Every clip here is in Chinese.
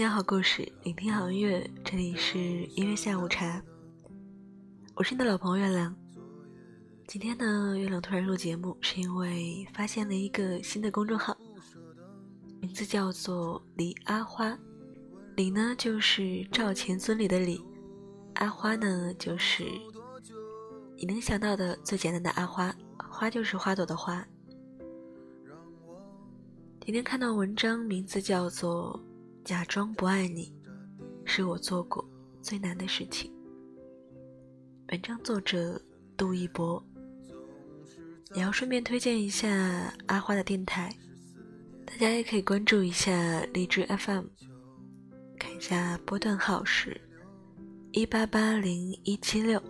分享好故事，聆听好音乐，这里是音乐下午茶。我是你的老朋友月亮。今天呢，月亮突然录节目，是因为发现了一个新的公众号，名字叫做“李阿花”。李呢，就是赵钱孙李的李；阿花呢，就是你能想到的最简单的阿花，花就是花朵的花。今天看到文章，名字叫做《假装不爱你》，是我做过最难的事情。文章作者杜一博。也要顺便推荐一下阿花的电台，大家也可以关注一下荔枝 FM，看一下波段号是一八八零一七六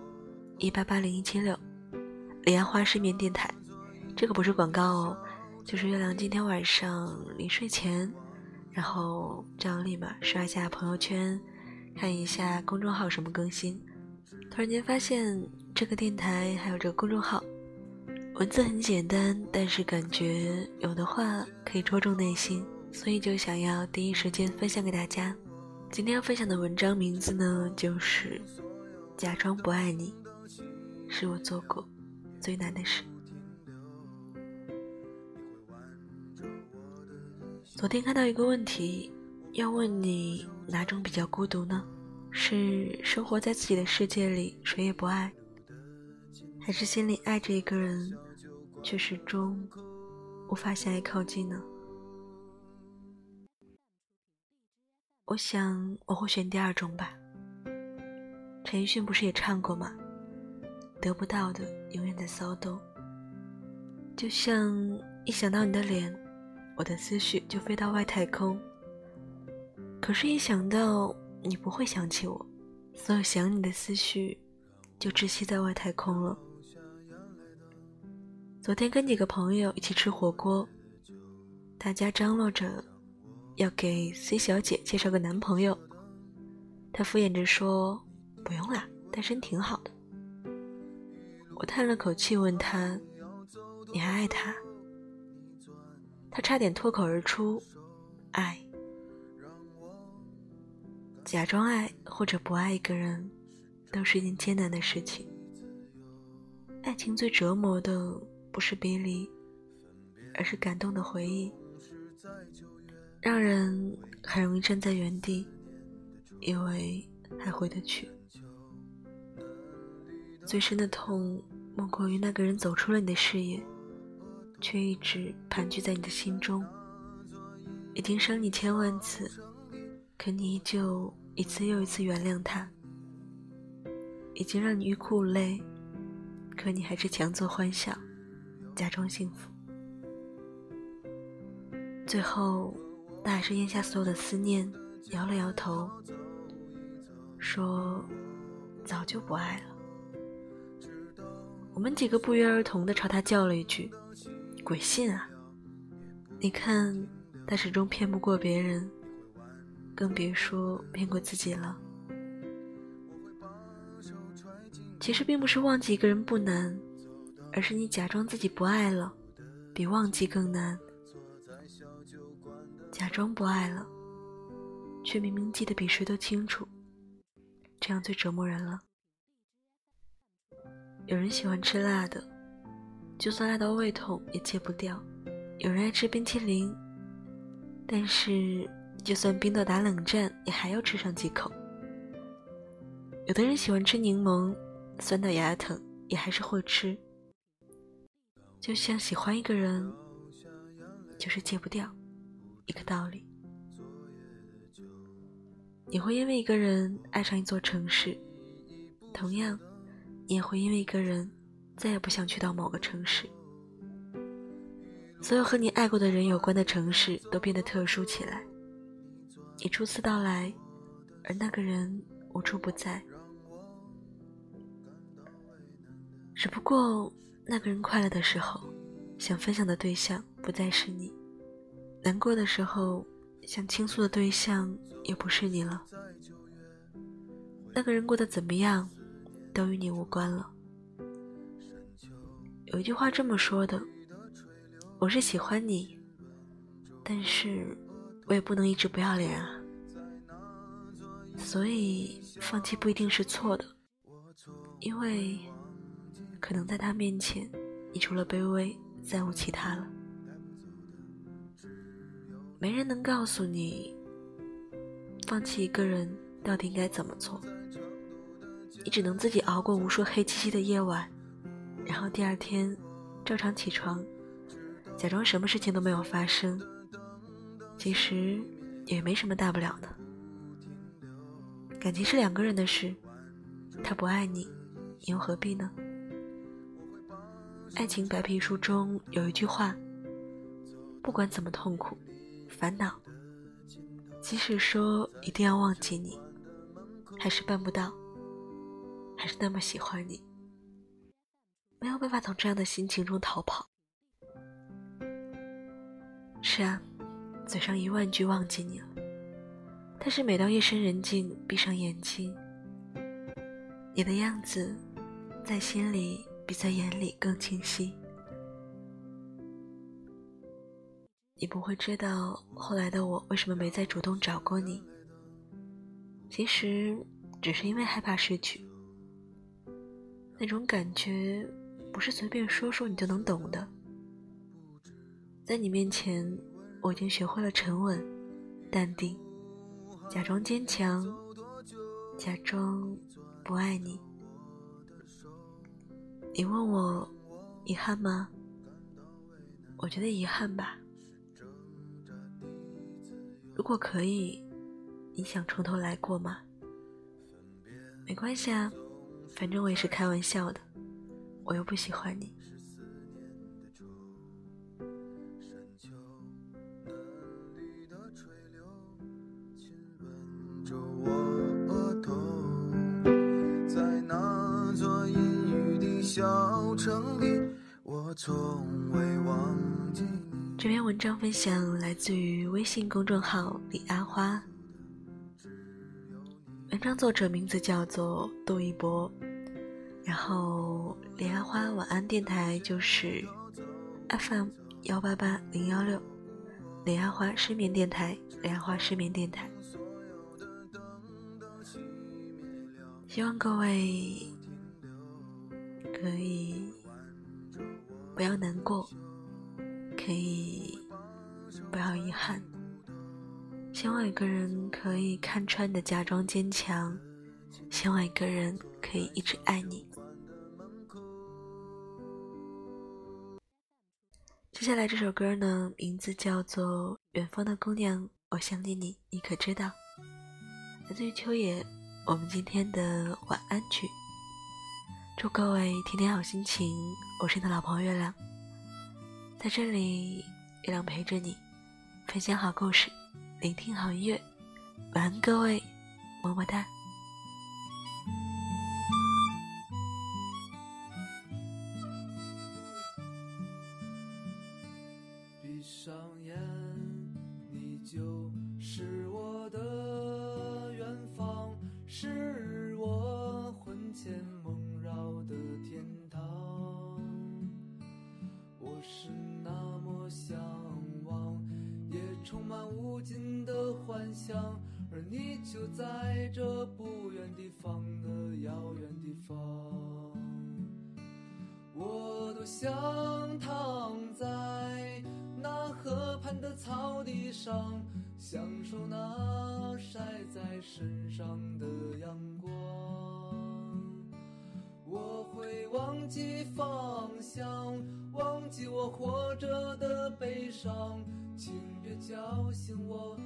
一八八零一七六，李阿花失眠电台，这个不是广告哦，就是月亮今天晚上临睡前，然后这样立马刷一下朋友圈，看一下公众号什么更新，突然间发现这个电台还有这个公众号。文字很简单，但是感觉有的话可以戳中内心，所以就想要第一时间分享给大家。今天要分享的文章名字呢，就是“假装不爱你”，是我做过最难的事。昨天看到一个问题，要问你哪种比较孤独呢？是生活在自己的世界里，谁也不爱，还是心里爱着一个人？却始终无法向爱靠近呢。我想我会选第二种吧。陈奕迅不是也唱过吗？得不到的永远在骚动。就像一想到你的脸，我的思绪就飞到外太空。可是，一想到你不会想起我，所有想你的思绪就窒息在外太空了。昨天跟几个朋友一起吃火锅，大家张罗着要给 C 小姐介绍个男朋友。她敷衍着说：“不用啦，单身挺好的。”我叹了口气，问她：“你还爱他？”他差点脱口而出：“爱。”假装爱或者不爱一个人，都是一件艰难的事情。爱情最折磨的。不是别离，而是感动的回忆，让人很容易站在原地，以为还回得去。最深的痛，莫过于那个人走出了你的视野，却一直盘踞在你的心中。已经伤你千万次，可你依旧一次又一次原谅他；已经让你欲哭无泪，可你还是强作欢笑。假装幸福，最后他还是咽下所有的思念，摇了摇头，说：“早就不爱了。”我们几个不约而同的朝他叫了一句：“鬼信啊！”你看，他始终骗不过别人，更别说骗过自己了。其实并不是忘记一个人不难。而是你假装自己不爱了，比忘记更难。假装不爱了，却明明记得比谁都清楚，这样最折磨人了。有人喜欢吃辣的，就算辣到胃痛也戒不掉；有人爱吃冰淇淋，但是就算冰到打冷战也还要吃上几口；有的人喜欢吃柠檬，酸到牙疼也还是会吃。就像喜欢一个人，就是戒不掉，一个道理。你会因为一个人爱上一座城市，同样，你也会因为一个人再也不想去到某个城市。所有和你爱过的人有关的城市都变得特殊起来。你初次到来，而那个人无处不在。只不过。那个人快乐的时候，想分享的对象不再是你；难过的时候，想倾诉的对象也不是你了。那个人过得怎么样，都与你无关了。有一句话这么说的：“我是喜欢你，但是我也不能一直不要脸啊。”所以放弃不一定是错的，因为可能在他面前，你除了卑微再无其他了。没人能告诉你，放弃一个人到底应该怎么做。你只能自己熬过无数黑漆漆的夜晚，然后第二天照常起床，假装什么事情都没有发生。其实也没什么大不了的。感情是两个人的事，他不爱你，你又何必呢？爱情白皮书中有一句话：不管怎么痛苦。烦恼，即使说一定要忘记你，还是办不到。还是那么喜欢你，没有办法从这样的心情中逃跑。是啊，嘴上一万句忘记你了，但是每到夜深人静，闭上眼睛，你的样子，在心里比在眼里更清晰。你不会知道后来的我为什么没再主动找过你。其实只是因为害怕失去，那种感觉不是随便说说你就能懂的。在你面前，我已经学会了沉稳、淡定，假装坚强，假装不爱你。你问我遗憾吗？我觉得遗憾吧。如果可以，你想从头来过吗？没关系啊，反正我也是开玩笑的，我又不喜欢你。这篇文章分享来自于微信公众号李阿花，文章作者名字叫做杜一博，然后李阿花晚安电台就是 FM 幺八八零幺六，李阿花失眠电台，李阿花失眠电台，希望各位可以不要难过。可以不要遗憾，希望一个人可以看穿你的假装坚强，希望一个人可以一直爱你。接下来这首歌呢，名字叫做《远方的姑娘》，我想念你，你可知道？来自于秋野，我们今天的晚安曲。祝各位天天好心情，我是你的老朋友月亮。在这里，月亮陪着你，分享好故事，聆听好音乐。晚安，各位，么么哒。想，而你就在这不远地方的遥远地方。我多想躺在那河畔的草地上，享受那晒在身上的阳光。我会忘记方向。忘记我活着的悲伤，请别叫醒我，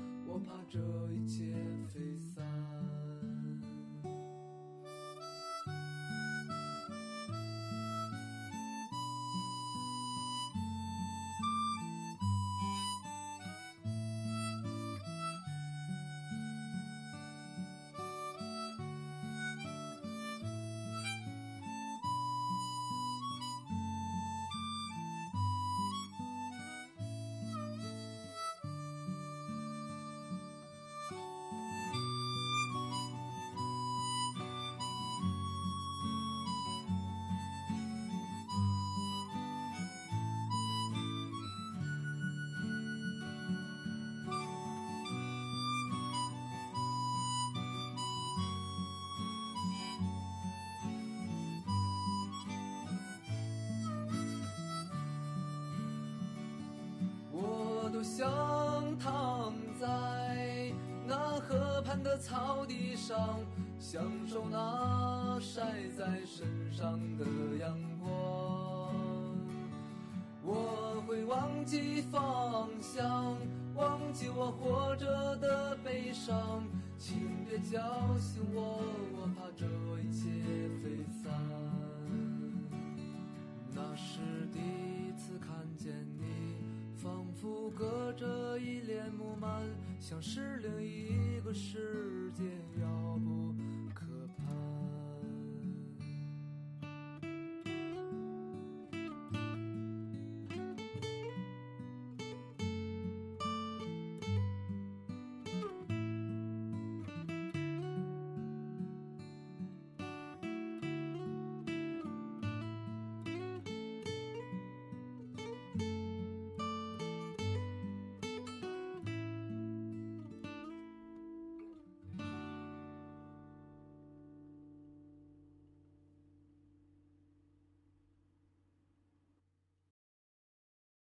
想躺在那河畔的草地上，享受那晒在身上的阳光。我会忘记方向，忘记我活着的悲伤，请别叫醒我，我怕这一切飞散。那是第一次看见你，仿佛隔着一帘幕幔，像是另一个世界，要不。